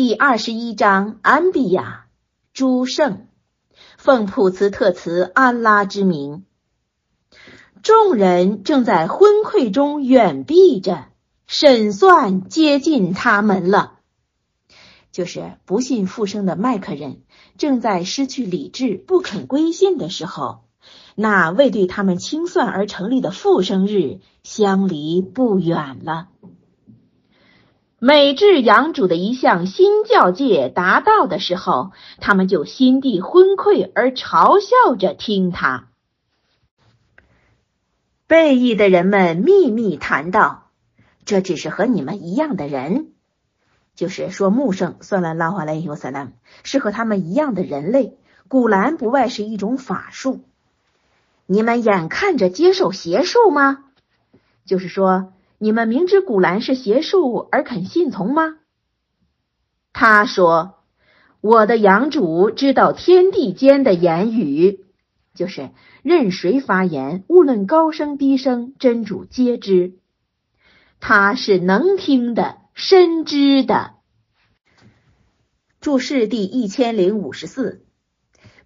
第二十一章安比亚诸圣，奉普茨特茨安拉之名，众人正在昏聩中远避着，审算接近他们了。就是不信复生的麦克人正在失去理智、不肯归信的时候，那为对他们清算而成立的复生日相离不远了。美至养主的一项新教戒达到的时候，他们就心地昏聩而嘲笑着听他。背义的人们秘密谈道：“这只是和你们一样的人，就是说穆圣算了拉华莱尤萨拉是和他们一样的人类。古兰不外是一种法术，你们眼看着接受邪术吗？就是说。”你们明知古兰是邪术而肯信从吗？他说：“我的养主知道天地间的言语，就是任谁发言，无论高声低声，真主皆知。他是能听的，深知的。”注释第一千零五十四。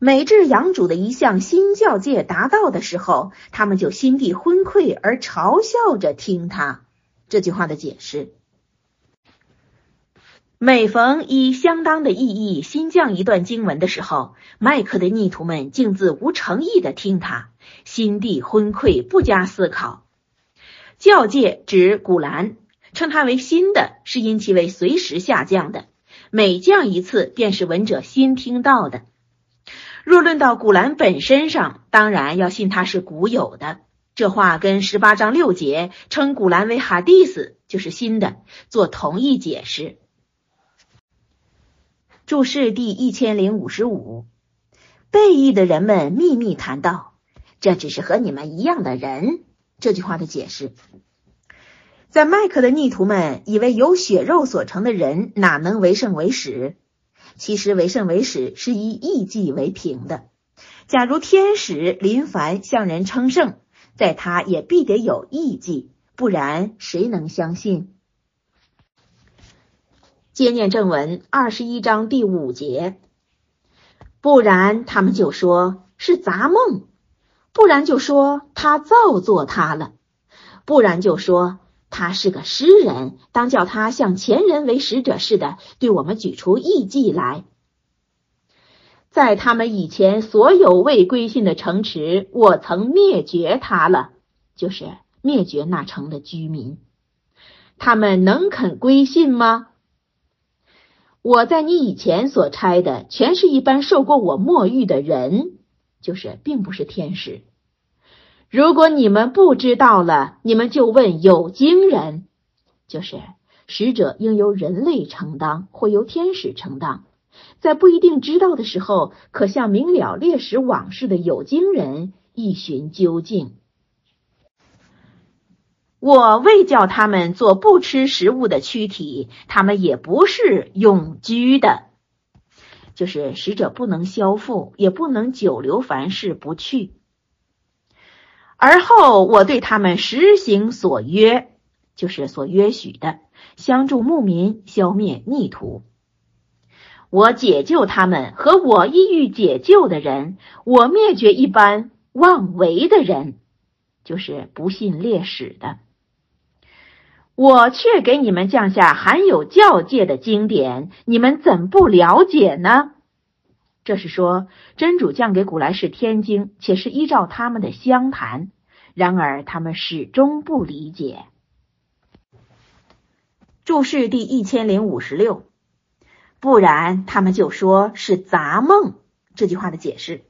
美至养主的一项新教戒达到的时候，他们就心地昏聩而嘲笑着听他这句话的解释。每逢以相当的意义新降一段经文的时候，麦克的逆徒们竟自无诚意的听他，心地昏聩，不加思考。教戒指古兰，称它为新的，是因其为随时下降的，每降一次，便是闻者新听到的。若论到古兰本身上，当然要信它是古有的。这话跟十八章六节称古兰为哈迪斯，就是新的，做同一解释。注释第一千零五十五，背义的人们秘密谈到，这只是和你们一样的人。这句话的解释，在麦克的逆徒们以为由血肉所成的人哪能为圣为使？其实为圣为使是以义迹为凭的。假如天使临凡向人称圣，在他也必得有义迹，不然谁能相信？接念正文二十一章第五节，不然他们就说是杂梦，不然就说他造作他了，不然就说。他是个诗人，当叫他像前人为使者似的，对我们举出异迹来。在他们以前所有未归信的城池，我曾灭绝他了，就是灭绝那城的居民。他们能肯归信吗？我在你以前所差的，全是一般受过我墨玉的人，就是并不是天使。如果你们不知道了，你们就问有经人，就是使者应由人类承担，或由天使承担。在不一定知道的时候，可向明了历史往事的有经人一寻究竟。我未叫他们做不吃食物的躯体，他们也不是永居的，就是使者不能消复，也不能久留凡事不去。而后我对他们实行所约，就是所约许的，相助牧民，消灭逆徒。我解救他们和我意欲解救的人，我灭绝一般妄为的人，就是不信烈史的。我却给你们降下含有教戒的经典，你们怎不了解呢？这是说真主降给古来是天经，且是依照他们的相谈。然而他们始终不理解。注释第一千零五十六，不然他们就说是杂梦。这句话的解释，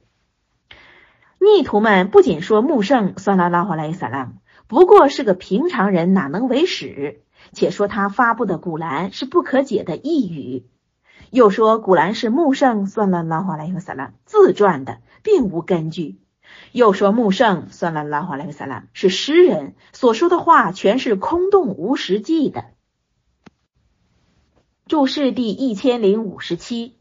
逆徒们不仅说穆圣算拉拉华莱萨拉姆不过是个平常人，哪能为使？且说他发布的古兰是不可解的异语。又说古兰是穆圣算拉拉华莱萨拉自传的，并无根据。又说穆圣算了拉华莱克萨拉是诗人所说的话，全是空洞无实际的。注释第一千零五十七，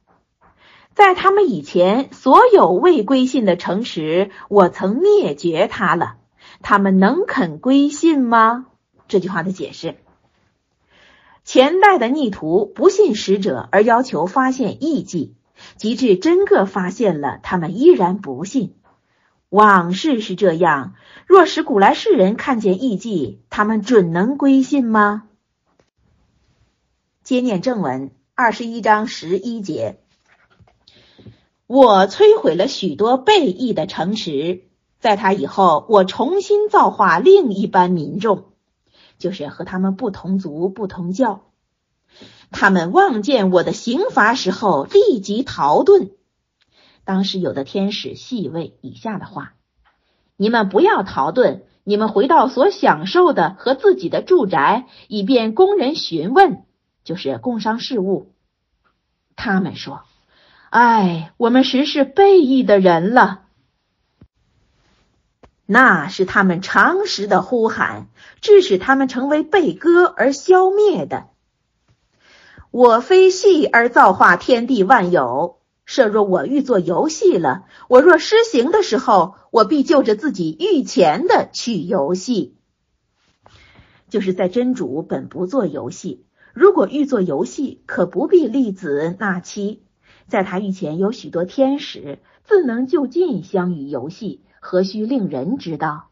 在他们以前所有未归信的城池，我曾灭绝他了。他们能肯归信吗？这句话的解释。前代的逆徒不信使者，而要求发现异迹，及至真个发现了，他们依然不信。往事是这样，若使古来世人看见异迹，他们准能归信吗？接念正文二十一章十一节。我摧毁了许多背义的城池，在他以后，我重新造化另一班民众，就是和他们不同族、不同教。他们望见我的刑罚时候，立即逃遁。当时有的天使细问以下的话：“你们不要逃遁，你们回到所享受的和自己的住宅，以便工人询问，就是工商事务。”他们说。哎，我们实是背义的人了。那是他们常识的呼喊，致使他们成为被割而消灭的。我非戏而造化天地万有，设若我欲做游戏了，我若施行的时候，我必就着自己御前的去游戏。就是在真主本不做游戏，如果欲做游戏，可不必立子纳妻。在他御前有许多天使，自能就近相与游戏，何须令人知道？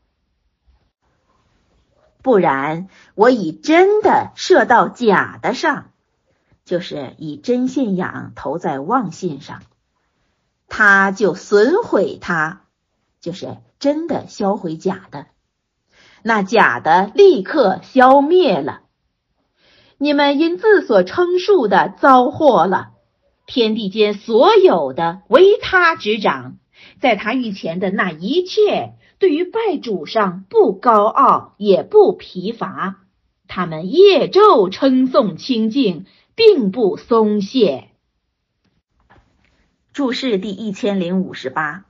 不然，我以真的射到假的上，就是以真信仰投在妄信上，他就损毁他，就是真的销毁假的，那假的立刻消灭了。你们因自所称述的遭祸了。天地间所有的唯他执掌，在他御前的那一切，对于拜主上不高傲也不疲乏，他们夜昼称颂清净，并不松懈。注释第一千零五十八，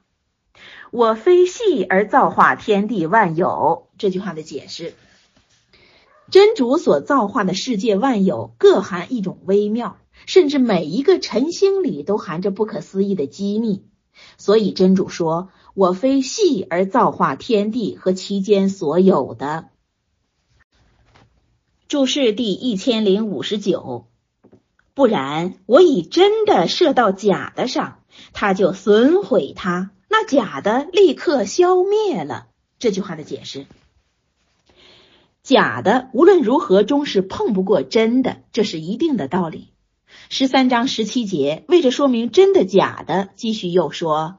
我非细而造化天地万有这句话的解释，真主所造化的世界万有各含一种微妙。甚至每一个晨星里都含着不可思议的机密，所以真主说：“我非细而造化天地和其间所有的。”注释第一千零五十九，不然我以真的射到假的上，他就损毁它，那假的立刻消灭了。这句话的解释：假的无论如何终是碰不过真的，这是一定的道理。十三章十七节，为着说明真的假的，继续又说：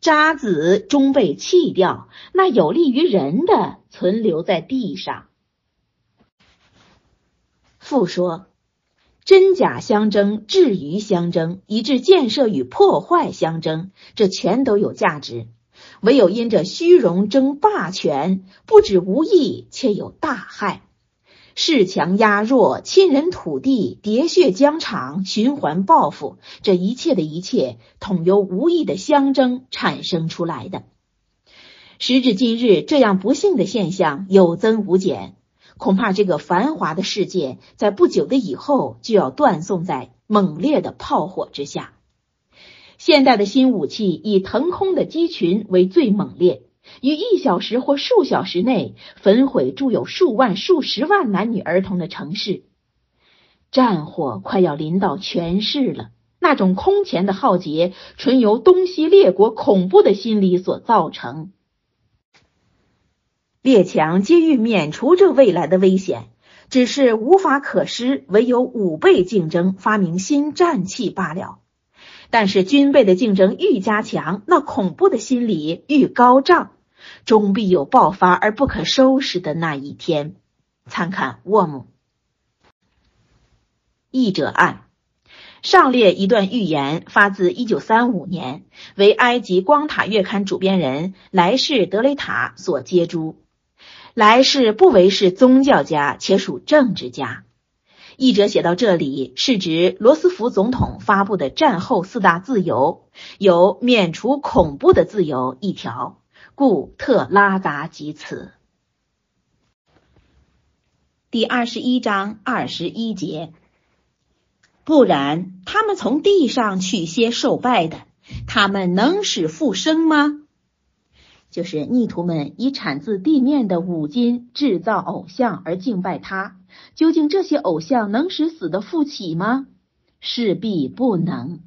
渣子终被弃掉，那有利于人的存留在地上。复说：真假相争，至于相争，以致建设与破坏相争，这全都有价值。唯有因着虚荣争霸权，不止无益，且有大害。恃强压弱，侵人土地，喋血疆场，循环报复，这一切的一切，统由无意的相争产生出来的。时至今日，这样不幸的现象有增无减，恐怕这个繁华的世界，在不久的以后就要断送在猛烈的炮火之下。现代的新武器以腾空的机群为最猛烈。于一小时或数小时内焚毁住有数万、数十万男女儿童的城市，战火快要临到全市了。那种空前的浩劫，纯由东西列国恐怖的心理所造成。列强皆欲免除这未来的危险，只是无法可施，唯有五倍竞争，发明新战器罢了。但是军备的竞争愈加强，那恐怖的心理愈高涨。终必有爆发而不可收拾的那一天。参看沃姆。译者按上列一段预言发自一九三五年，为埃及光塔月刊主编人莱士德雷塔所接诸。莱士不为是宗教家，且属政治家。译者写到这里，是指罗斯福总统发布的战后四大自由，有免除恐怖的自由一条。故特拉达及此。第二十一章二十一节，不然，他们从地上取些受拜的，他们能使复生吗？就是逆徒们以产自地面的五金制造偶像而敬拜他，究竟这些偶像能使死的复起吗？势必不能。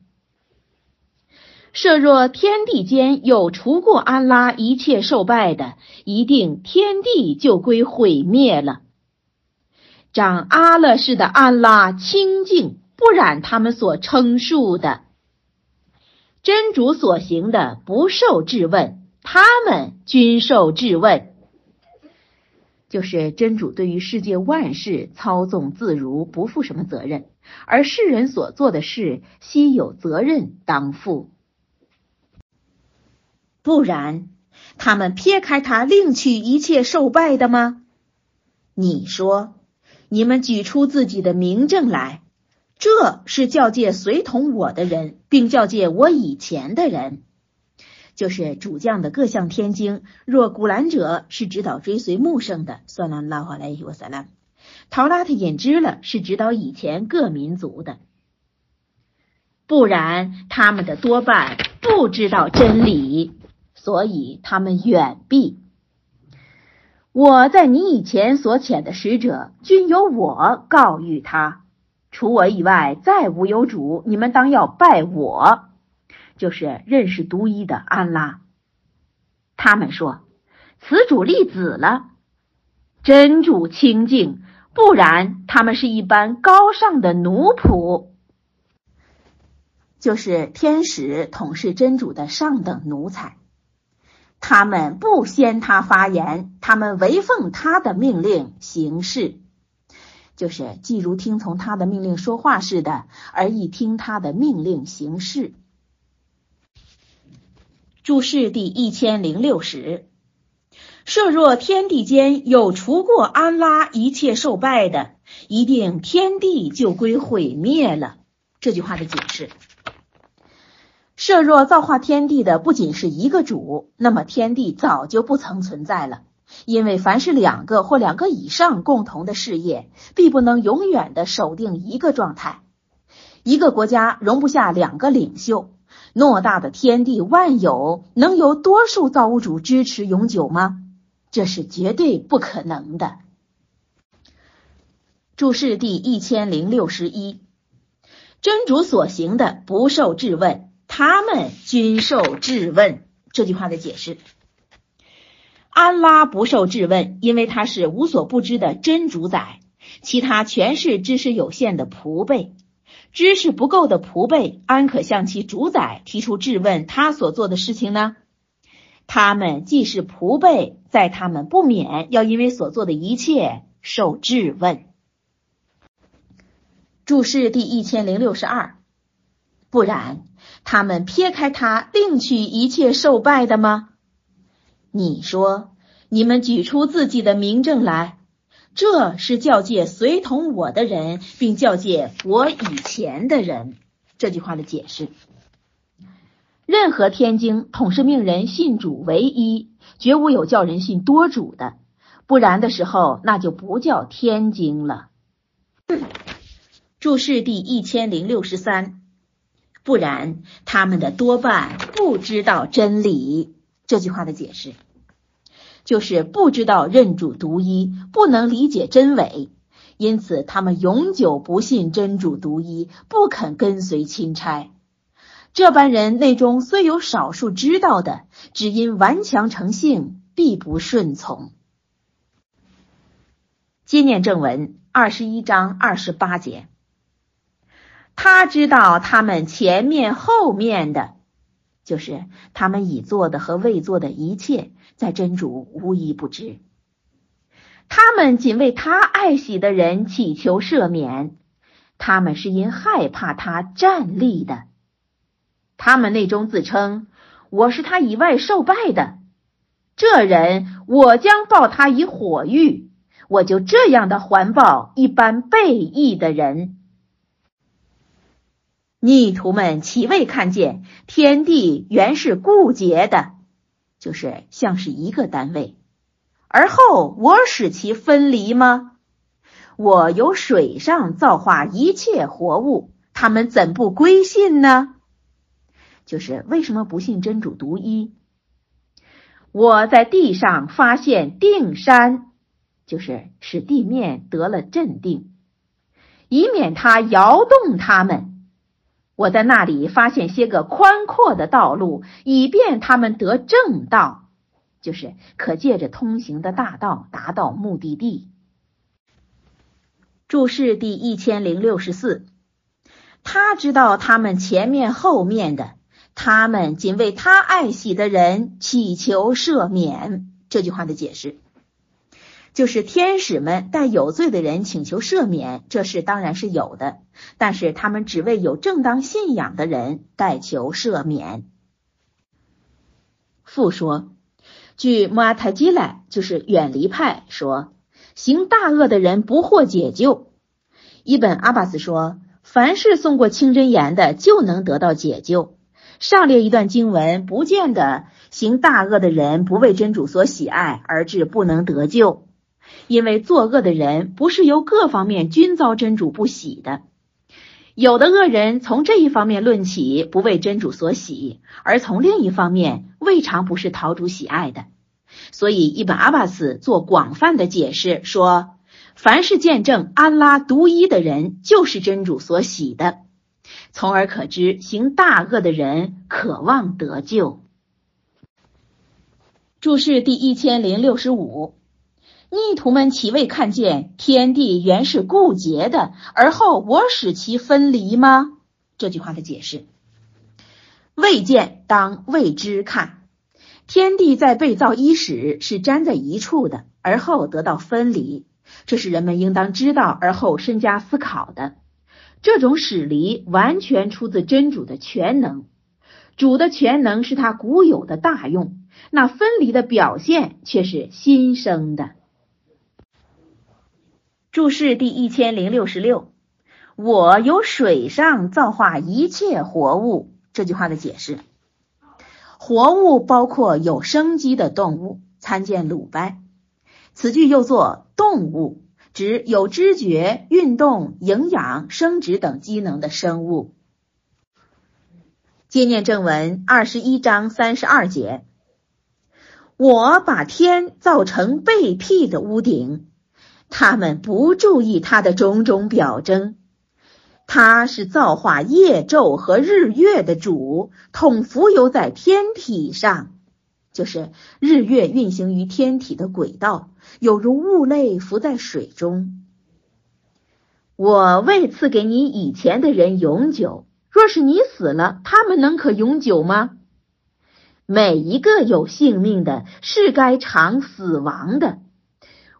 设若天地间有除过安拉一切受拜的，一定天地就归毁灭了。长阿勒氏的安拉清净，不染他们所称述的真主所行的，不受质问，他们均受质问。就是真主对于世界万事操纵自如，不负什么责任，而世人所做的事，悉有责任当负。不然，他们撇开他，另取一切受拜的吗？你说，你们举出自己的名证来，这是教诫随同我的人，并教诫我以前的人。就是主将的各项天经，若古兰者是指导追随穆圣的，算了拉话来一我算了。陶拉特引知了，是指导以前各民族的，不然他们的多半不知道真理，所以他们远避。我在你以前所遣的使者，均由我告谕他，除我以外再无有主，你们当要拜我。就是认识独一的安拉。他们说，此主立子了，真主清净，不然他们是一般高尚的奴仆，就是天使统是真主的上等奴才。他们不先他发言，他们违奉他的命令行事，就是既如听从他的命令说话似的，而一听他的命令行事。注释第一千零六十：设若天地间有除过安拉一切受拜的，一定天地就归毁灭了。这句话的解释：设若造化天地的不仅是一个主，那么天地早就不曾存在了。因为凡是两个或两个以上共同的事业，必不能永远的守定一个状态。一个国家容不下两个领袖。偌大的天地万有，能由多数造物主支持永久吗？这是绝对不可能的。注释第一千零六十一：真主所行的不受质问，他们均受质问。这句话的解释：安拉不受质问，因为他是无所不知的真主宰，其他全是知识有限的仆辈。知识不够的仆辈，安可向其主宰提出质问他所做的事情呢？他们既是仆辈，在他们不免要因为所做的一切受质问。注释第一千零六十二，不然他们撇开他，另取一切受拜的吗？你说，你们举出自己的名证来。这是教诫随同我的人，并教诫我以前的人。这句话的解释：任何天经统是命人信主唯一，绝无有叫人信多主的。不然的时候，那就不叫天经了。注释第一千零六十三。不然，他们的多半不知道真理。这句话的解释。就是不知道认主独一，不能理解真伪，因此他们永久不信真主独一，不肯跟随钦差。这般人内中虽有少数知道的，只因顽强成性，必不顺从。纪念正文二十一章二十八节，他知道他们前面后面的。就是他们已做的和未做的一切，在真主无一不知。他们仅为他爱喜的人祈求赦免，他们是因害怕他站立的。他们内中自称我是他以外受拜的，这人我将报他以火狱，我就这样的环抱一般背义的人。逆徒们岂未看见天地原是固结的，就是像是一个单位，而后我使其分离吗？我由水上造化一切活物，他们怎不归信呢？就是为什么不信真主独一？我在地上发现定山，就是使地面得了镇定，以免它摇动他们。我在那里发现些个宽阔的道路，以便他们得正道，就是可借着通行的大道达到目的地。注释第一千零六十四，他知道他们前面后面的，他们仅为他爱喜的人祈求赦免。这句话的解释。就是天使们带有罪的人请求赦免，这事当然是有的，但是他们只为有正当信仰的人代求赦免。复说，据穆阿泰基来，就是远离派说，行大恶的人不获解救。伊本阿巴斯说，凡是送过清真言的，就能得到解救。上列一段经文，不见得行大恶的人不为真主所喜爱，而致不能得救。因为作恶的人不是由各方面均遭真主不喜的，有的恶人从这一方面论起不为真主所喜，而从另一方面未尝不是陶主喜爱的。所以一本阿巴斯做广泛的解释说，凡是见证安拉独一的人，就是真主所喜的。从而可知，行大恶的人渴望得救。注释第一千零六十五。逆徒们岂未看见天地原是固结的，而后我使其分离吗？这句话的解释：未见当未知看，天地在被造伊始是粘在一处的，而后得到分离，这是人们应当知道而后深加思考的。这种使离完全出自真主的全能，主的全能是他古有的大用，那分离的表现却是新生的。注释第一千零六十六，我由水上造化一切活物。这句话的解释，活物包括有生机的动物，参见鲁班。此句又作动物，指有知觉、运动、营养、生殖等机能的生物。接念正文二十一章三十二节，我把天造成被辟的屋顶。他们不注意他的种种表征，他是造化夜昼和日月的主，统浮游在天体上，就是日月运行于天体的轨道，有如物类浮在水中。我未赐给你以前的人永久，若是你死了，他们能可永久吗？每一个有性命的，是该尝死亡的。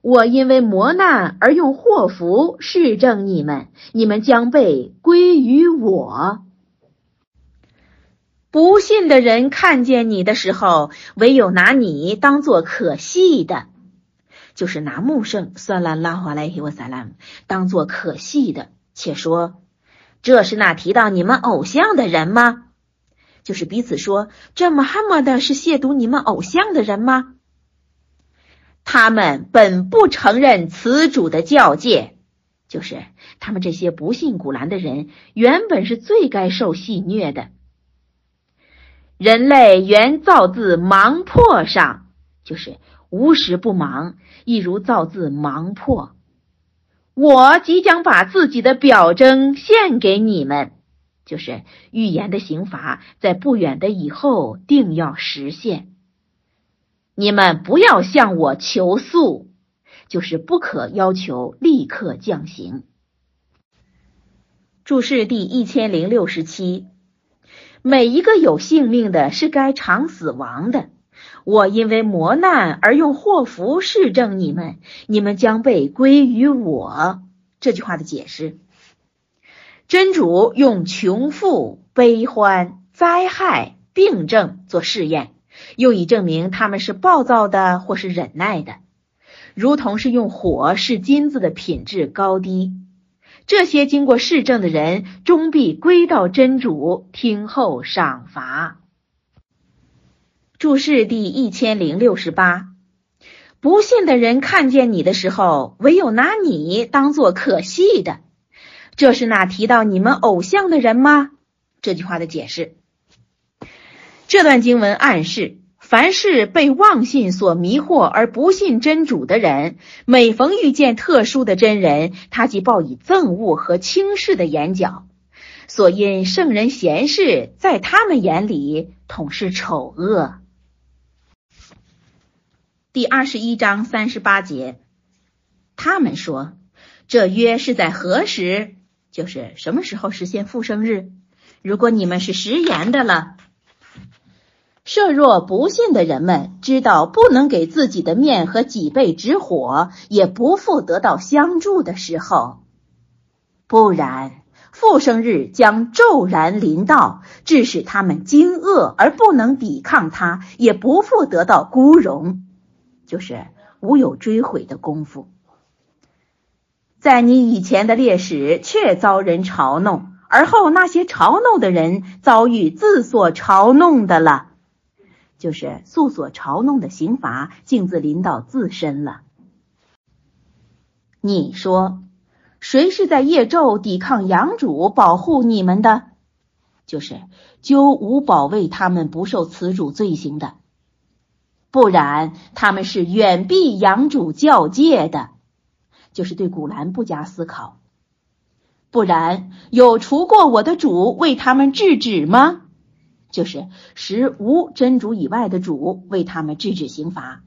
我因为磨难而用祸福示证你们，你们将被归于我。不信的人看见你的时候，唯有拿你当做可戏的，就是拿木圣算拉拉华莱希沃萨拉当做可戏的，且说这是那提到你们偶像的人吗？就是彼此说，这么哈默的是亵渎你们偶像的人吗？他们本不承认此主的教诫，就是他们这些不信古兰的人，原本是最该受戏虐的。人类原造自盲破上，就是无时不忙，亦如造自盲破。我即将把自己的表征献给你们，就是预言的刑罚，在不远的以后定要实现。你们不要向我求速，就是不可要求立刻降刑。注释第一千零六十七，每一个有性命的是该尝死亡的。我因为磨难而用祸福示证你们，你们将被归于我。这句话的解释，真主用穷富、悲欢、灾害、病症做试验。又以证明他们是暴躁的或是忍耐的，如同是用火试金子的品质高低。这些经过试证的人，终必归到真主听候赏罚。注释第一千零六十八：不信的人看见你的时候，唯有拿你当做可戏的。这是那提到你们偶像的人吗？这句话的解释。这段经文暗示。凡是被妄信所迷惑而不信真主的人，每逢遇见特殊的真人，他即报以憎恶和轻视的眼角。所因圣人贤士在他们眼里统是丑恶。第二十一章三十八节，他们说：“这约是在何时？就是什么时候实现复生日？如果你们是食言的了。”设若不信的人们知道不能给自己的面和脊背之火，也不复得到相助的时候，不然复生日将骤然临到，致使他们惊愕而不能抵抗他，也不复得到孤荣，就是无有追悔的功夫。在你以前的烈士却遭人嘲弄，而后那些嘲弄的人遭遇自所嘲弄的了。就是素所嘲弄的刑罚，竟自临到自身了。你说，谁是在夜昼抵抗阳主，保护你们的？就是究无保卫他们不受此主罪行的，不然他们是远避阳主教戒的，就是对古兰不加思考。不然有除过我的主为他们制止吗？就是使无真主以外的主为他们制止刑罚，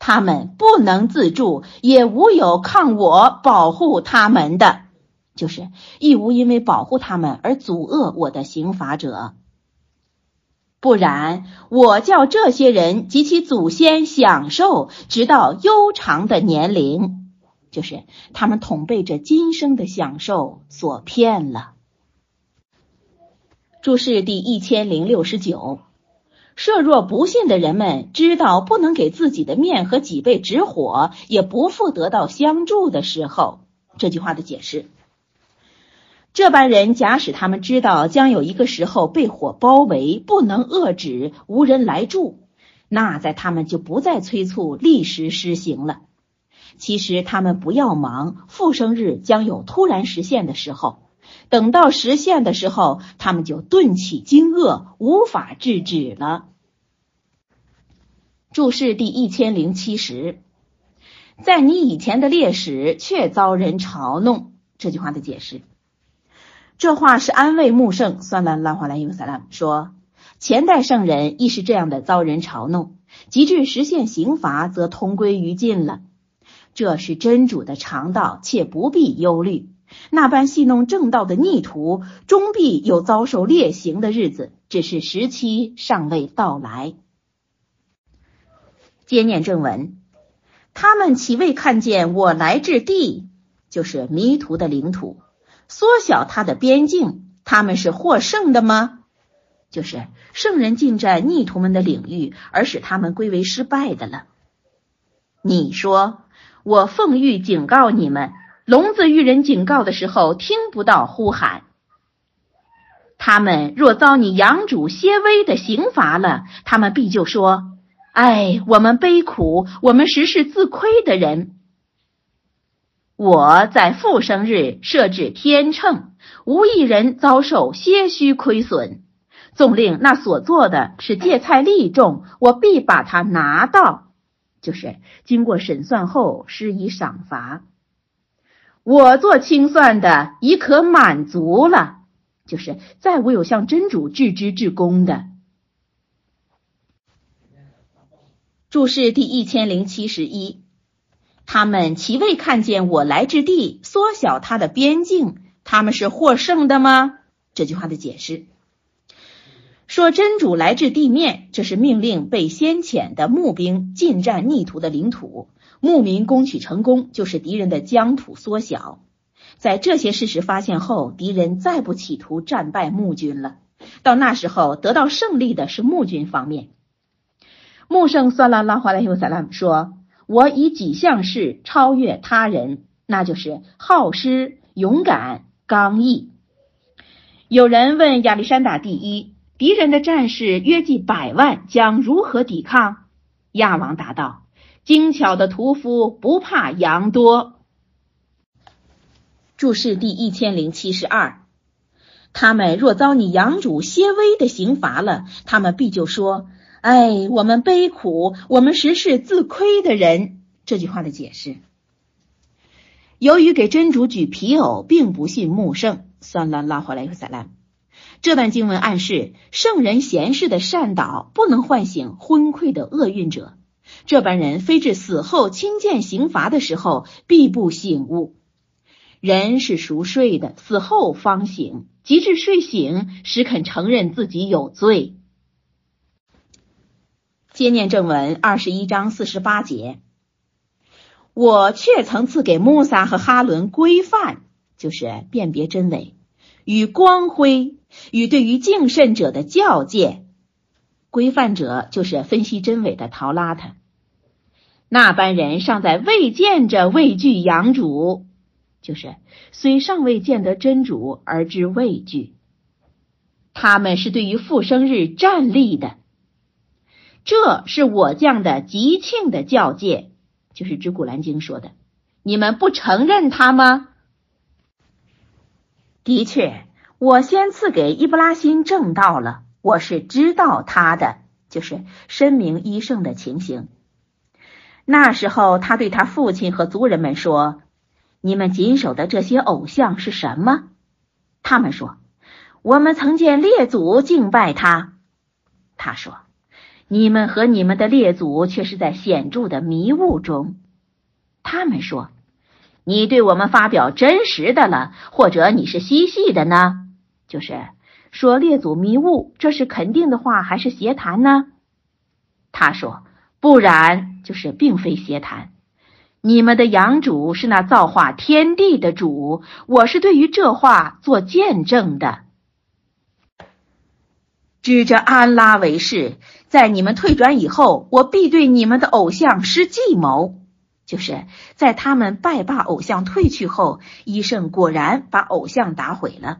他们不能自助，也无有抗我保护他们的，就是亦无因为保护他们而阻遏我的刑罚者。不然，我叫这些人及其祖先享受直到悠长的年龄，就是他们统被这今生的享受所骗了。注释第一千零六十九：设若不信的人们知道不能给自己的面和脊背止火，也不复得到相助的时候，这句话的解释：这般人假使他们知道将有一个时候被火包围，不能遏止，无人来助，那在他们就不再催促立时施行了。其实他们不要忙，复生日将有突然实现的时候。等到实现的时候，他们就顿起惊愕，无法制止了。注释第一千零七十，在你以前的烈士却遭人嘲弄。这句话的解释，这话是安慰穆圣算兰拉华兰尤萨拉说，前代圣人亦是这样的遭人嘲弄，及至实现刑罚，则同归于尽了。这是真主的常道，且不必忧虑。那般戏弄正道的逆徒，终必有遭受烈刑的日子，只是时期尚未到来。接念正文，他们岂未看见我来至地，就是迷途的领土，缩小它的边境？他们是获胜的吗？就是圣人进占逆徒们的领域，而使他们归为失败的了。你说，我奉谕警告你们。聋子遇人警告的时候，听不到呼喊。他们若遭你养主些微的刑罚了，他们必就说：“哎，我们悲苦，我们实是自亏的人。”我在复生日设置天秤，无一人遭受些许亏损。纵令那所做的是芥菜利重，我必把它拿到，就是经过审算后施以赏罚。我做清算的已可满足了，就是再无有向真主致知致功的。注释第一千零七十一，他们岂未看见我来之地缩小他的边境？他们是获胜的吗？这句话的解释说，真主来至地面，这是命令被先遣的募兵进占逆徒的领土。牧民攻取成功，就是敌人的疆土缩小。在这些事实发现后，敌人再不企图战败穆军了。到那时候，得到胜利的是穆军方面。穆圣算拉拉华莱尤萨拉姆说：“我以几项事超越他人，那就是好施、勇敢、刚毅。”有人问亚历山大第一：“敌人的战士约计百万，将如何抵抗？”亚王答道。精巧的屠夫不怕羊多。注释第一千零七十二，他们若遭你养主些微的刑罚了，他们必就说：“哎，我们悲苦，我们实是自亏的人。这句话的解释，由于给真主举皮偶，并不信穆圣，算了，拉回来一个撒兰。这段经文暗示，圣人贤士的善导不能唤醒昏聩的厄运者，这般人非至死后亲见刑罚的时候，必不醒悟。人是熟睡的，死后方醒，及至睡醒，时肯承认自己有罪。接念正文二十一章四十八节，我却曾赐给穆萨和哈伦规范，就是辨别真伪与光辉，与对于敬慎者的教诫。规范者就是分析真伪的陶拉特。那般人尚在未见着畏惧养主，就是虽尚未见得真主而知畏惧。他们是对于复生日站立的。这是我降的吉庆的教诫，就是指古兰经说的。你们不承认他吗？的确，我先赐给伊布拉辛正道了。我是知道他的，就是申明医圣的情形。那时候，他对他父亲和族人们说：“你们谨守的这些偶像是什么？”他们说：“我们曾见列祖敬拜他。”他说。你们和你们的列祖却是在显著的迷雾中。他们说：“你对我们发表真实的了，或者你是嬉戏的呢？”就是说列祖迷雾，这是肯定的话还是邪谈呢？他说：“不然，就是并非邪谈。你们的养主是那造化天地的主，我是对于这话做见证的。”指着安拉为誓，在你们退转以后，我必对你们的偶像施计谋。就是在他们拜罢偶像退去后，医圣果然把偶像打毁了。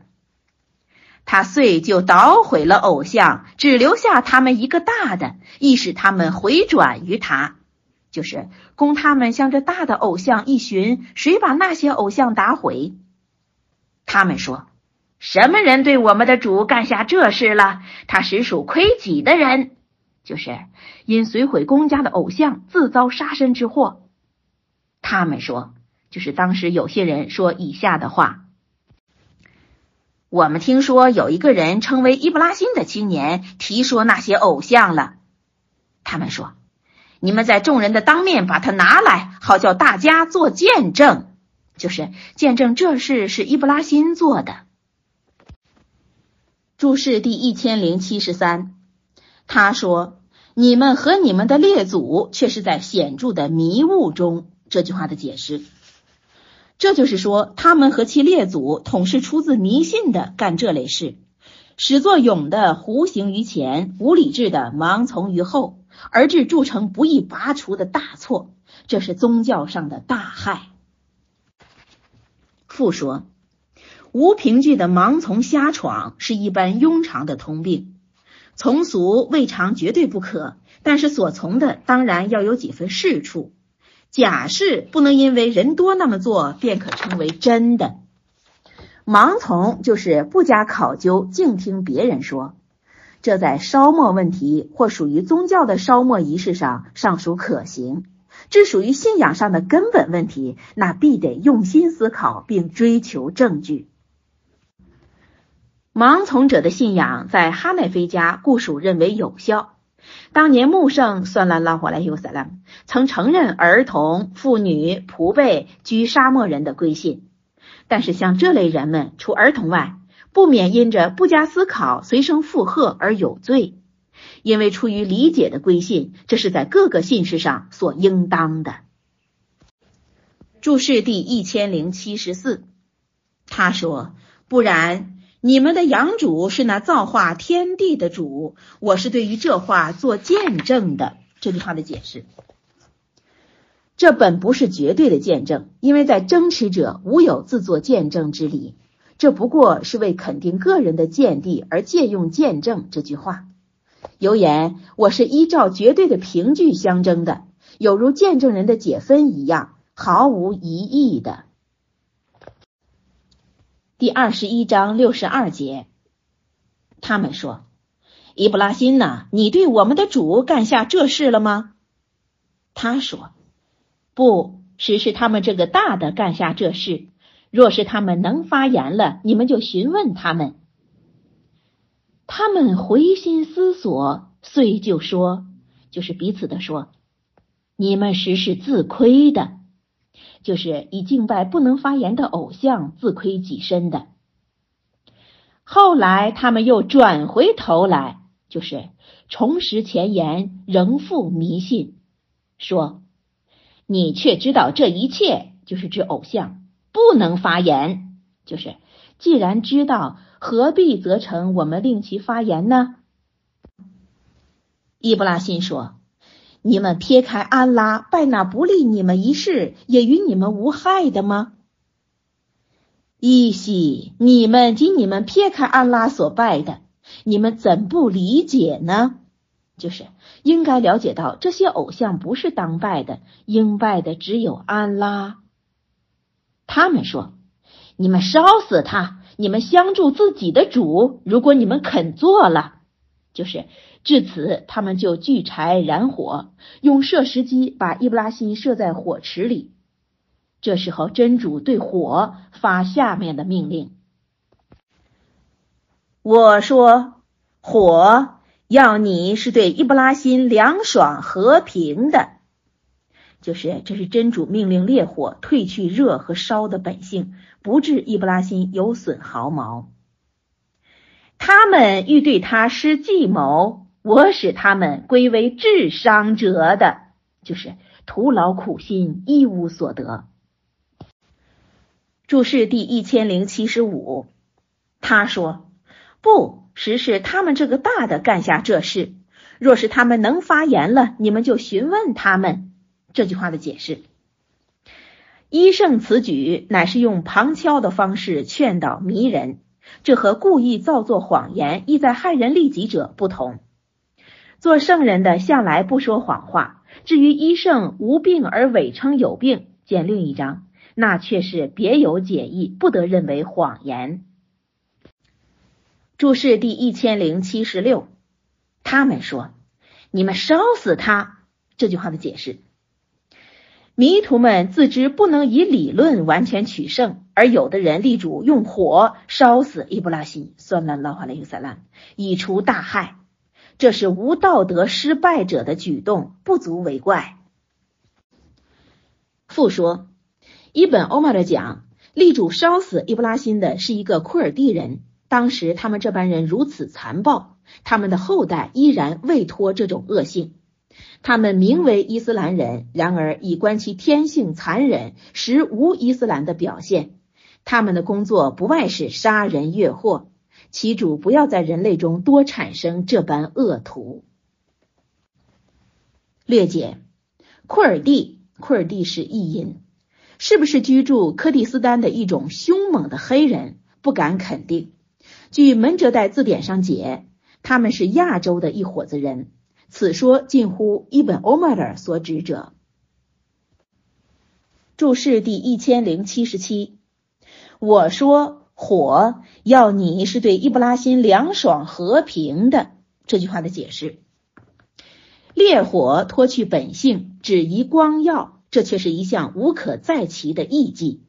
他遂就捣毁了偶像，只留下他们一个大的，亦使他们回转于他。就是供他们向这大的偶像一寻，谁把那些偶像打毁？他们说。什么人对我们的主干下这事了？他实属亏己的人，就是因损毁公家的偶像，自遭杀身之祸。他们说，就是当时有些人说以下的话：我们听说有一个人称为伊布拉辛的青年提说那些偶像了。他们说，你们在众人的当面把它拿来，好叫大家做见证，就是见证这事是伊布拉辛做的。注释第一千零七十三，他说：“你们和你们的列祖却是在显著的迷雾中。”这句话的解释，这就是说，他们和其列祖统是出自迷信的干这类事，始作俑的胡行于前，无理智的盲从于后，而致铸成不易拔除的大错。这是宗教上的大害。复说。无凭据的盲从瞎闯是一般庸常的通病，从俗未尝绝对不可，但是所从的当然要有几分是处。假事不能因为人多那么做便可称为真的。盲从就是不加考究，净听别人说，这在烧墨问题或属于宗教的烧墨仪式上尚属可行，这属于信仰上的根本问题，那必得用心思考并追求证据。盲从者的信仰在哈奈菲家固属认为有效。当年穆圣算拉拉火莱尤萨拉曾承认儿童、妇女、仆辈居沙漠人的归信，但是像这类人们，除儿童外，不免因着不加思考随声附和而有罪，因为出于理解的归信，这是在各个信事上所应当的。注释第一千零七十四，他说：“不然。”你们的养主是那造化天地的主，我是对于这话做见证的。这句话的解释，这本不是绝对的见证，因为在争持者无有自作见证之理，这不过是为肯定个人的见地而借用见证这句话。有言我是依照绝对的凭据相争的，有如见证人的解分一样，毫无疑义的。第二十一章六十二节，他们说：“伊布拉辛呐，你对我们的主干下这事了吗？他说：“不，实是他们这个大的干下这事。若是他们能发言了，你们就询问他们。”他们回心思索，遂就说：“就是彼此的说，你们实是自亏的，就是以敬拜不能发言的偶像自亏己身的。”后来他们又转回头来。就是重拾前言，仍复迷信，说你却知道这一切，就是指偶像不能发言。就是既然知道，何必责成我们令其发言呢？伊布拉辛说：“你们撇开安拉拜那不利你们一事，也与你们无害的吗？依稀你们及你们撇开安拉所拜的。”你们怎不理解呢？就是应该了解到，这些偶像不是当拜的，应拜的只有安拉。他们说：“你们烧死他，你们相助自己的主。如果你们肯做了，就是至此，他们就聚柴燃火，用射石机把伊布拉辛射在火池里。这时候，真主对火发下面的命令。”我说，火要你是对伊布拉辛凉爽和平的，就是这是真主命令烈火褪去热和烧的本性，不致伊布拉辛有损毫毛。他们欲对他施计谋，我使他们归为智商者的，就是徒劳苦心一无所得。注释第一千零七十五，他说。不，实是他们这个大的干下这事。若是他们能发言了，你们就询问他们。这句话的解释，医圣此举乃是用旁敲的方式劝导迷人，这和故意造作谎言意在害人利己者不同。做圣人的向来不说谎话，至于医圣无病而伪称有病，见另一章，那却是别有解意，不得认为谎言。注释第一千零七十六，他们说：“你们烧死他。”这句话的解释，迷途们自知不能以理论完全取胜，而有的人力主用火烧死伊布拉辛，算了老话了，伊萨兰以除大害，这是无道德失败者的举动，不足为怪。复说，伊本欧玛的讲，力主烧死伊布拉辛的是一个库尔蒂人。当时他们这般人如此残暴，他们的后代依然未脱这种恶性。他们名为伊斯兰人，然而以观其天性残忍，实无伊斯兰的表现。他们的工作不外是杀人越货，其主不要在人类中多产生这般恶徒。略解：库尔蒂，库尔蒂是译音，是不是居住柯蒂斯丹的一种凶猛的黑人？不敢肯定。据门哲代字典上解，他们是亚洲的一伙子人。此说近乎伊本欧麦尔所指者。注释第一千零七十七，我说火要你是对伊布拉辛凉爽和平的这句话的解释。烈火脱去本性，只宜光耀，这却是一项无可再其的艺伎。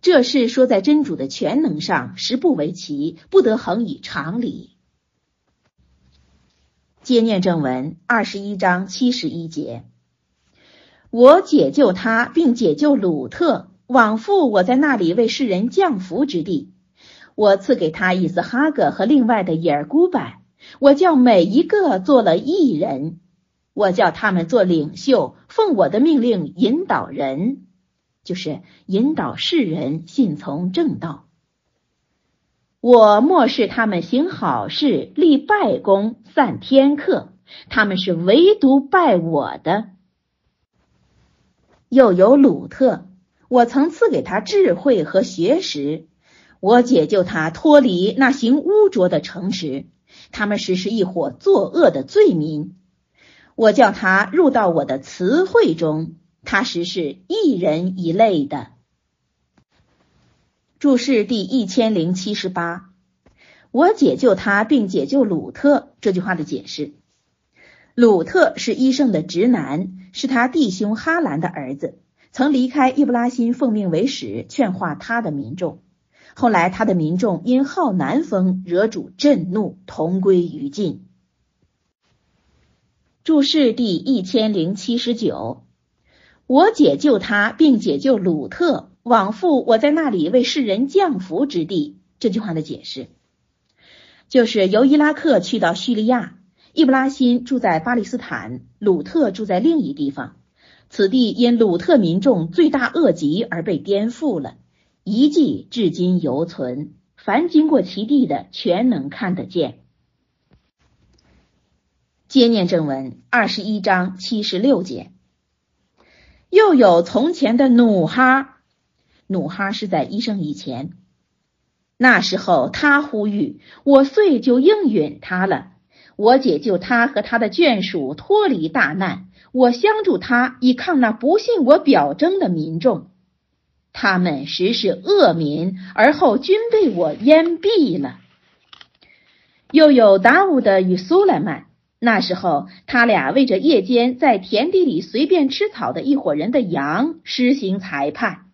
这事说在真主的全能上，实不为奇，不得恒以常理。接念正文二十一章七十一节，我解救他，并解救鲁特，往复我在那里为世人降福之地。我赐给他伊斯哈格和另外的耶尔古柏，我叫每一个做了一人，我叫他们做领袖，奉我的命令引导人。就是引导世人信从正道。我漠视他们行好事、立拜功、散天课，他们是唯独拜我的。又有鲁特，我曾赐给他智慧和学识，我解救他脱离那行污浊的城池，他们实是一伙作恶的罪民。我叫他入到我的词汇中。他实是一人一类的。注释第一千零七十八，我解救他并解救鲁特这句话的解释。鲁特是医圣的侄男，是他弟兄哈兰的儿子，曾离开伊布拉辛奉命为使，劝化他的民众。后来他的民众因好南风，惹主震怒，同归于尽。注释第一千零七十九，我解救他并解救鲁特，往复我在那里为世人降福之地。这句话的解释，就是由伊拉克去到叙利亚。易布拉欣住在巴勒斯坦，鲁特住在另一地方。此地因鲁特民众罪大恶极而被颠覆了，遗迹至今犹存，凡经过其地的全能看得见。接念正文二十一章七十六节，又有从前的努哈，努哈是在医生以前，那时候他呼吁我，遂就应允他了。我解救他和他的眷属脱离大难，我相助他以抗那不信我表征的民众。他们实是恶民，而后均被我淹毙了。又有达乌德与苏莱曼，那时候他俩为着夜间在田地里随便吃草的一伙人的羊施行裁判，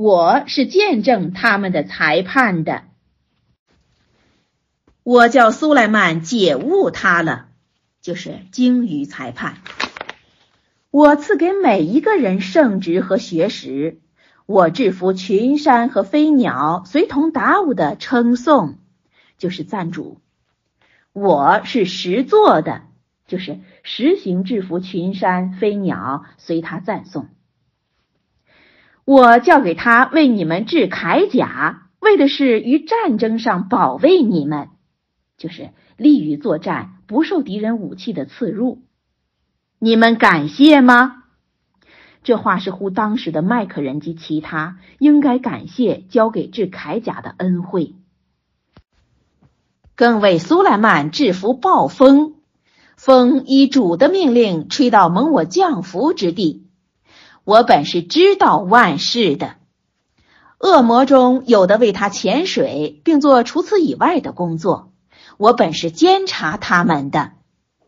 我是见证他们的裁判的。我叫苏莱曼解悟他了，就是精于裁判。我赐给每一个人圣职和学识。我制服群山和飞鸟，随同达吾的称颂，就是赞主。我是实做的，就是实行制服群山飞鸟，随他赞颂。我教给他为你们制铠甲，为的是于战争上保卫你们。就是利于作战，不受敌人武器的刺入。你们感谢吗？这话是呼当时的麦克人及其他应该感谢交给制铠甲的恩惠，更为苏莱曼制服暴风，风依主的命令吹到蒙我降福之地。我本是知道万事的，恶魔中有的为他潜水，并做除此以外的工作。我本是监察他们的，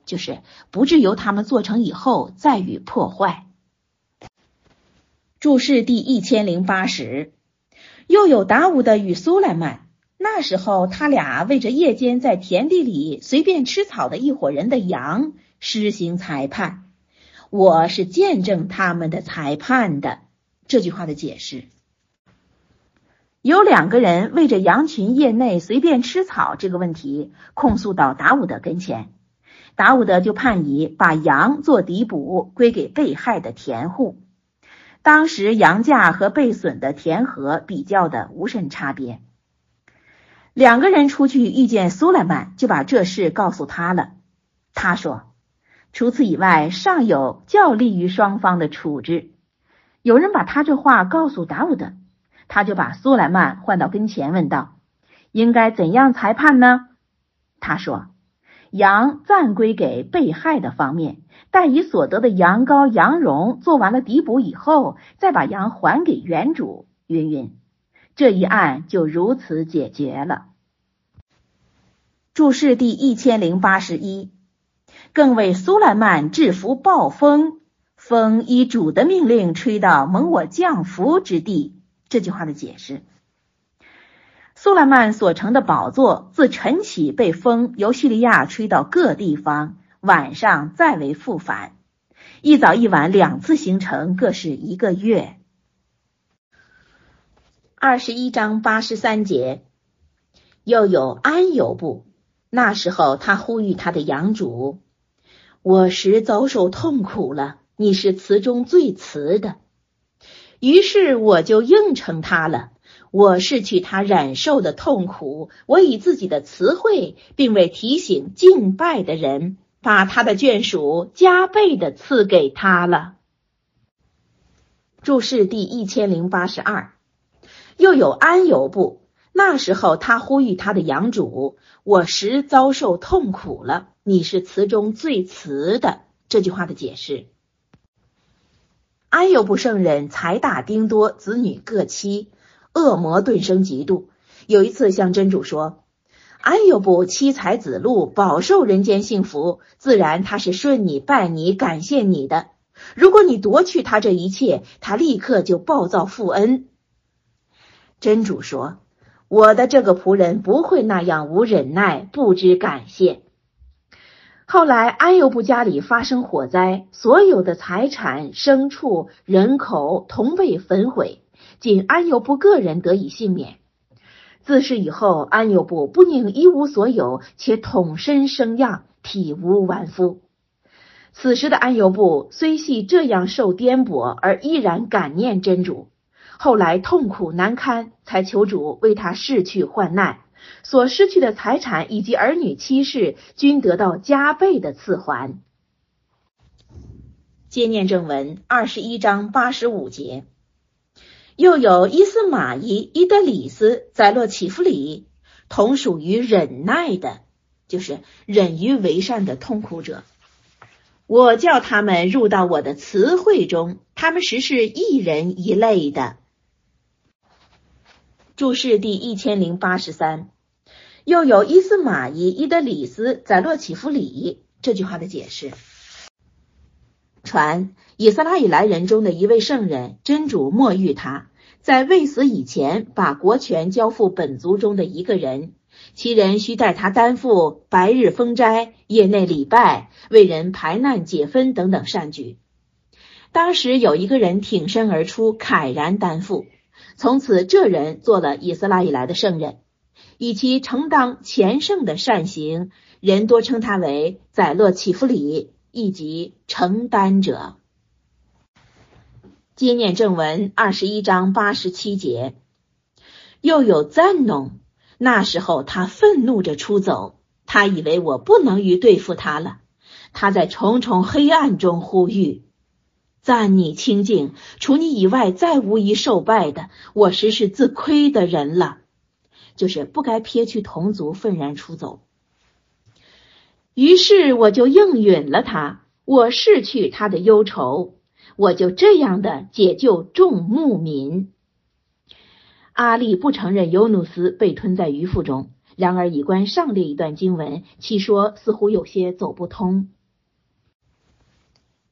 就是不致由他们做成以后再予破坏。注释第一千零八十，又有达乌的与苏莱曼，那时候他俩为着夜间在田地里随便吃草的一伙人的羊施行裁判，我是见证他们的裁判的。这句话的解释。有两个人为着羊群夜内随便吃草这个问题控诉到达伍德跟前，达伍德就判以把羊做抵补归给被害的田户。当时羊价和被损的田禾比较的无甚差别。两个人出去遇见苏莱曼，就把这事告诉他了。他说：“除此以外，尚有较利于双方的处置。”有人把他这话告诉达伍德。他就把苏莱曼唤到跟前，问道：“应该怎样裁判呢？”他说：“羊暂归给被害的方面，待以所得的羊羔、羊绒做完了抵补以后，再把羊还给原主。”云云，这一案就如此解决了。注释第一千零八十一，更为苏莱曼制服暴风，风依主的命令吹到蒙我降福之地。这句话的解释：苏莱曼所乘的宝座自晨起被风由叙利亚吹到各地方，晚上再为复返，一早一晚两次行程，各是一个月。二十一章八十三节，又有安有部，那时候他呼吁他的养主：“我时遭受痛苦了，你是词中最词的。”于是我就应承他了。我是去他忍受的痛苦，我以自己的词汇，并未提醒敬拜的人，把他的眷属加倍的赐给他了。注释第一千零八十二，又有安有部，那时候他呼吁他的养主：“我实遭受痛苦了。”你是词中最词的这句话的解释。安有不圣人财大丁多，子女各妻，恶魔顿生嫉妒。有一次向真主说：“安有不妻财子禄，饱受人间幸福，自然他是顺你、拜你、感谢你的。如果你夺去他这一切，他立刻就暴躁负恩。真主说：“我的这个仆人不会那样无忍耐，不知感谢。”后来安有部家里发生火灾，所有的财产、牲畜、人口同被焚毁，仅安有部个人得以幸免。自是以后，安有部不宁一无所有，且统身生样，体无完肤。此时的安有部虽系这样受颠簸，而依然感念真主。后来痛苦难堪，才求主为他逝去患难，所失去的财产以及儿女妻室均得到加倍的赐还。接念正文二十一章八十五节。又有伊斯玛仪、伊德里斯、宰洛祈夫里，同属于忍耐的，就是忍于为善的痛苦者。我叫他们入到我的词汇中，他们实是一人一类的。注释第一千零八十三。又有伊斯玛仪、伊德里斯、宰洛祈夫里这句话的解释。传以色列来人中的一位圣人，真主莫遇他。在未死以前，把国权交付本族中的一个人，其人需代他担负白日封斋、夜内礼拜、为人排难解纷等等善举。当时有一个人挺身而出，慨然担负。从此，这人做了以色列以来的圣人，以其承当前圣的善行，人多称他为宰勒祈夫里，亦即承担者。接念正文二十一章八十七节，又有赞农。那时候他愤怒着出走，他以为我不能于对付他了。他在重重黑暗中呼吁：赞你清净，除你以外再无一受拜的。我实是自亏的人了，就是不该撇去同族，愤然出走。于是我就应允了他，我逝去他的忧愁。我就这样的解救众牧民。阿力不承认尤努斯被吞在鱼腹中，然而以观上列一段经文，其说似乎有些走不通。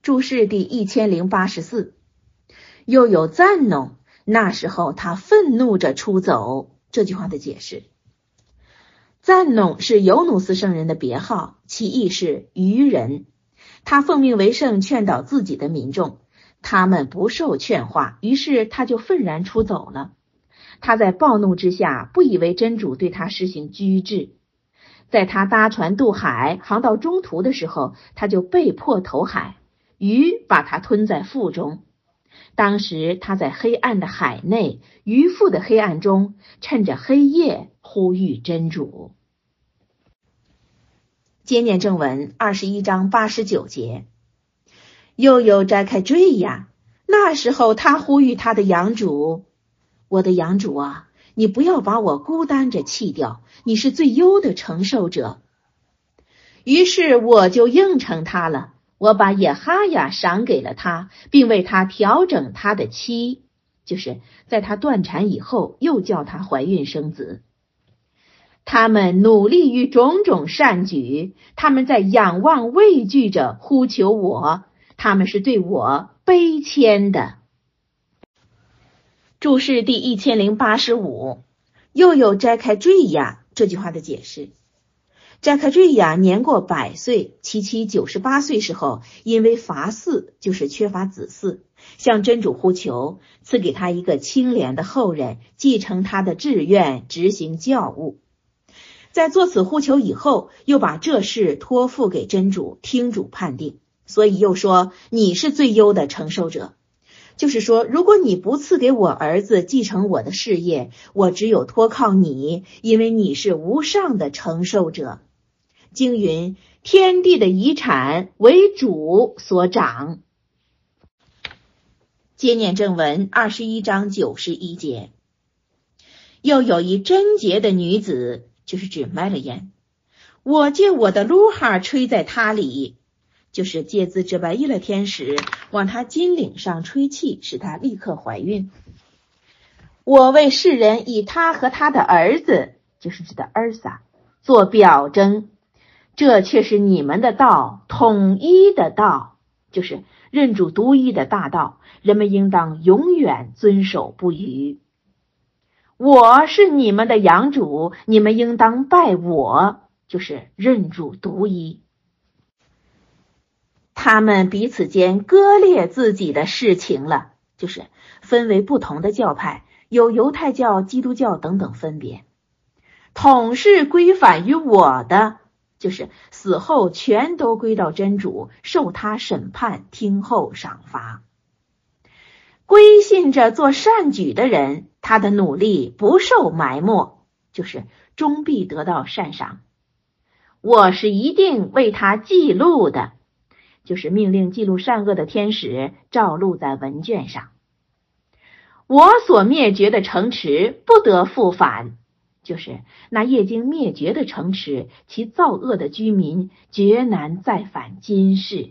注释第一千零八十四，又有赞农，那时候他愤怒着出走。这句话的解释：赞农是尤努斯圣人的别号，其意是愚人。他奉命为圣，劝导自己的民众。他们不受劝化，于是他就愤然出走了。他在暴怒之下，不以为真主对他实行拘制。在他搭船渡海，航到中途的时候，他就被迫投海，鱼把它吞在腹中。当时他在黑暗的海内，鱼腹的黑暗中，趁着黑夜呼吁真主。接念正文二十一章八十九节。又有摘开坠呀！那时候他呼吁他的养主：“我的养主啊，你不要把我孤单着弃掉，你是最优的承受者。”于是我就应承他了，我把野哈雅赏给了他，并为他调整他的妻，就是在他断产以后，又叫他怀孕生子。他们努力于种种善举，他们在仰望畏惧着呼求我。他们是对我悲谦的。注释第一千零八十五，又有摘开坠亚这句话的解释。扎克瑞亚年过百岁，其妻九十八岁时候，因为乏嗣，就是缺乏子嗣，向真主呼求，赐给他一个清廉的后人，继承他的志愿，执行教务。在作此呼求以后，又把这事托付给真主，听主判定。所以又说你是最优的承受者，就是说，如果你不赐给我儿子继承我的事业，我只有托靠你，因为你是无上的承受者。经云：天地的遗产为主所掌。接念正文二十一章九十一节，又有一贞洁的女子，就是指卖了烟，我借我的卢哈吹在她里。就是借自这白衣的天使往他金领上吹气，使他立刻怀孕。我为世人以他和他的儿子，就是指的儿撒，做表征，这却是你们的道，统一的道，就是认主独一的大道。人们应当永远遵守不渝。我是你们的养主，你们应当拜我，就是认主独一。他们彼此间割裂自己的事情了，就是分为不同的教派，有犹太教、基督教等等分别。统是归返于我的，就是死后全都归到真主，受他审判，听候赏罚。归信着做善举的人，他的努力不受埋没，就是终必得到善赏。我是一定为他记录的，就是命令记录善恶的天使照录在文卷上。我所灭绝的城池不得复返，就是那业经灭绝的城池，其造恶的居民绝难再返今世。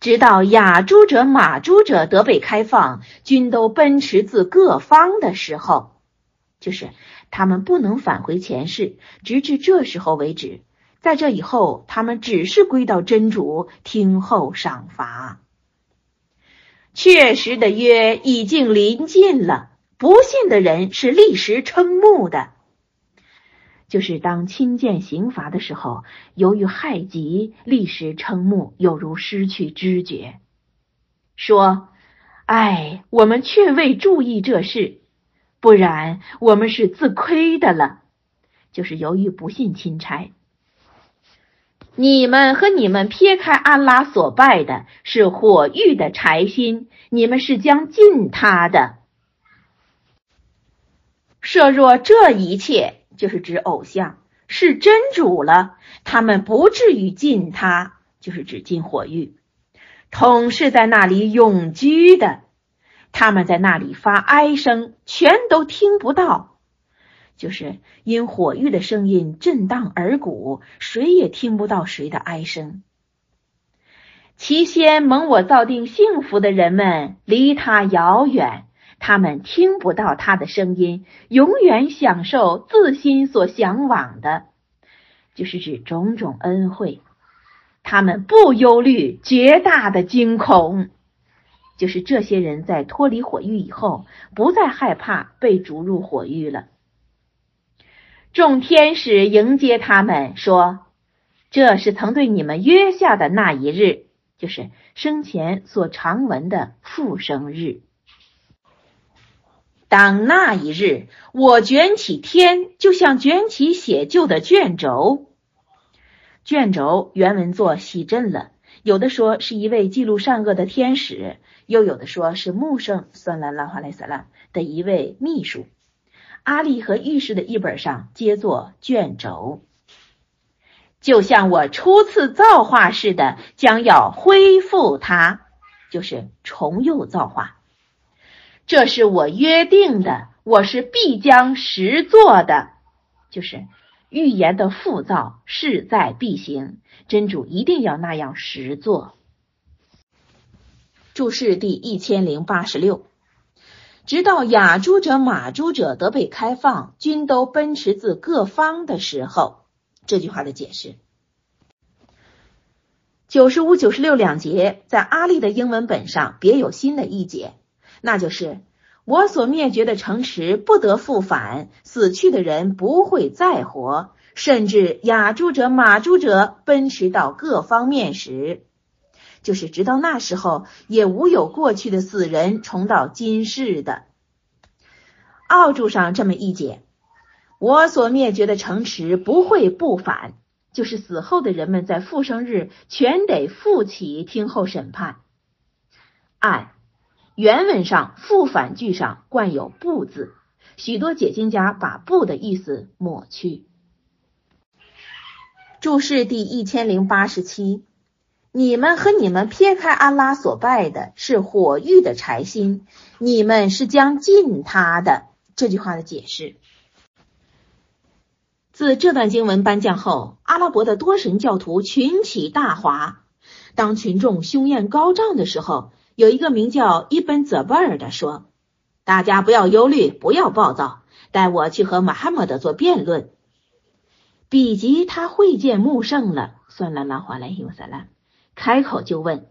直到雅诸者、马诸者得被开放，均都奔驰自各方的时候，就是他们不能返回前世，直至这时候为止。在这以后，他们只是归到真主，听候赏罚。确实的约已经临近了，不信的人是立时瞠目的。就是当亲见刑罚的时候，由于害极，立时瞠目，有如失去知觉，说：“哎，我们却未注意这事，不然我们是自亏的了。”就是由于不信钦差，你们和你们撇开安拉所拜的是火狱的柴心，你们是将尽他的。设若这一切。就是指偶像是真主了，他们不至于进他，就是指进火狱。统是在那里永居的，他们在那里发哀声，全都听不到，就是因火狱的声音震荡耳鼓，谁也听不到谁的哀声。其先蒙我造定幸福的人们，离他遥远。他们听不到他的声音，永远享受自心所向往的，就是指种种恩惠。他们不忧虑绝大的惊恐，就是这些人在脱离火狱以后，不再害怕被逐入火狱了。众天使迎接他们，说：“这是曾对你们约下的那一日，就是生前所常闻的复生日。”当那一日，我卷起天，就像卷起写就的卷轴。卷轴原文作喜震了，有的说是一位记录善恶的天使，又有的说是木圣算兰拉华莱萨拉的一位秘书。阿利和浴室的译本上皆作卷轴，就像我初次造化似的，将要恢复它，就是重又造化。这是我约定的，我是必将实做的，就是预言的复造势在必行，真主一定要那样实做。注释第一千零八十六，直到雅诸者、马诸者得被开放，均都奔驰自各方的时候，这句话的解释。九十五、九十六两节在阿利的英文本上别有新的译解。那就是我所灭绝的城池不得复返，死去的人不会再活，甚至雅诸者、马诸者奔驰到各方面时，就是直到那时候也无有过去的死人重到今世的。奥注上这么一解：我所灭绝的城池不会不返，就是死后的人们在复生日全得复起，听候审判。按。原文上复反句上冠有“不”字，许多解经家把“不”的意思抹去。注释第一千零八十七：你们和你们撇开安拉所拜的是火狱的柴薪，你们是将禁他的。这句话的解释。自这段经文颁降后，阿拉伯的多神教徒群起大哗。当群众凶焰高涨的时候。有一个名叫伊本泽贝尔的说：“大家不要忧虑，不要暴躁，带我去和马哈默德做辩论。比及他会见穆圣了，算了拉华莱伊萨拉，开口就问：“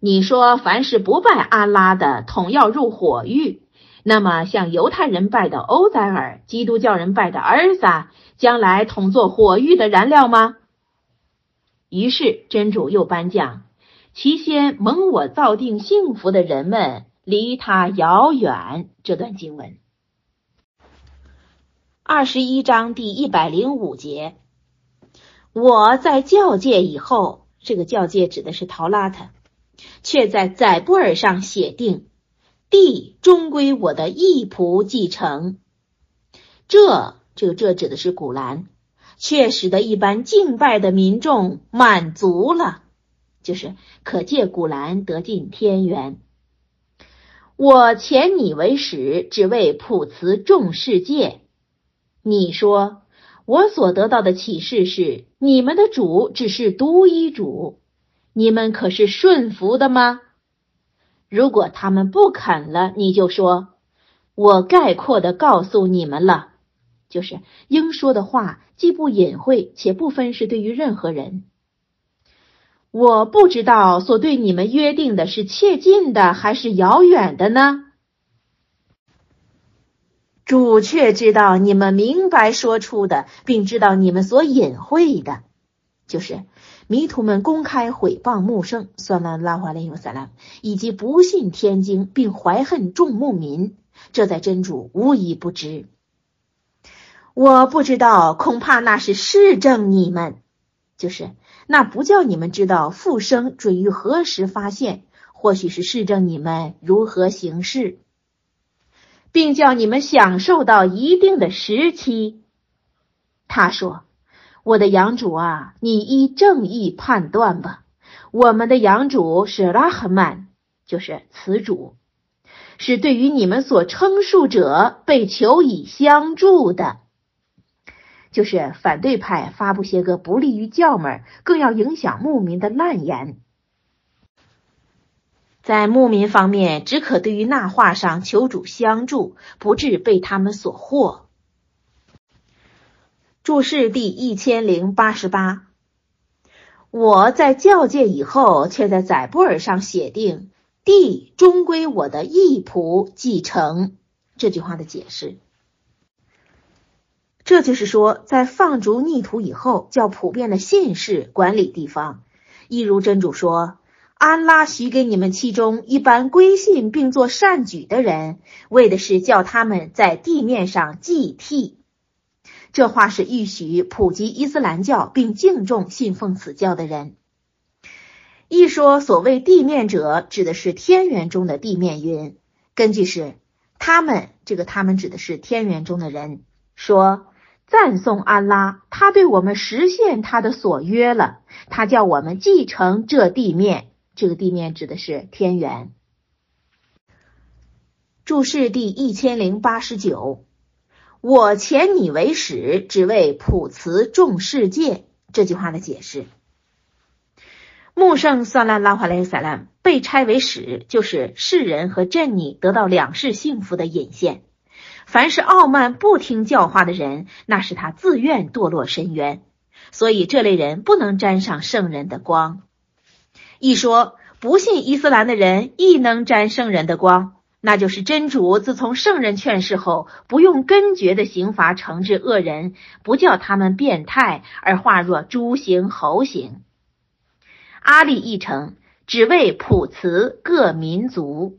你说凡是不拜阿拉的，统要入火狱。那么像犹太人拜的欧宰尔，基督教人拜的儿子，将来统做火狱的燃料吗？”于是真主又颁降：“其先蒙我造定幸福的人们，离他遥远。”这段经文。二十一章第一百零五节，我在教界以后，这个教界指的是陶拉特，却在宰布尔上写定，地终归我的义仆继承。这这个这指的是古兰，却使得一般敬拜的民众满足了，就是可借古兰得进天元。我遣你为使，只为普慈众世界。你说，我所得到的启示是，你们的主只是独一主，你们可是顺服的吗？如果他们不肯了，你就说，我概括的告诉你们了，就是应说的话，既不隐晦，且不分是对于任何人。我不知道所对你们约定的是切近的还是遥远的呢？主却知道你们明白说出的，并知道你们所隐晦的，就是迷途们公开毁谤穆圣，算了拉华林尤萨拉，以及不信天经并怀恨众牧民，这在真主无一不知。我不知道，恐怕那是示证你们，就是那不叫你们知道复生准于何时发现，或许是试证你们如何行事。并叫你们享受到一定的时期。他说：“我的养主啊，你依正义判断吧。我们的养主是拉赫曼，就是此主，是对于你们所称述者被求以相助的，就是反对派发布些个不利于教门，更要影响牧民的烂言。”在牧民方面，只可对于那话上求主相助，不致被他们所惑。注释第一千零八十八。我在教界以后，却在载布尔上写定地终归我的义仆继承。这句话的解释，这就是说，在放逐逆徒以后，较普遍的信士管理地方，一如真主说。安拉许给你们其中一般归信并做善举的人，为的是叫他们在地面上祭替。这话是预许普及伊斯兰教并敬重信奉此教的人。一说所谓地面者，指的是天元中的地面云。根据是他们这个他们指的是天元中的人说赞颂安拉，他对我们实现他的所约了，他叫我们继承这地面。这个地面指的是天元。注释第一千零八十九，我遣你为使，只为普慈众世界。这句话的解释，穆圣萨拉拉华莱萨拉被差为使，就是世人和朕尼得到两世幸福的引线。凡是傲慢不听教化的人，那是他自愿堕落深渊，所以这类人不能沾上圣人的光。一说不信伊斯兰的人亦能沾圣人的光，那就是真主自从圣人劝世后，不用根绝的刑罚惩治恶人，不叫他们变态，而化若猪形猴形。阿利一成，只为普慈各民族。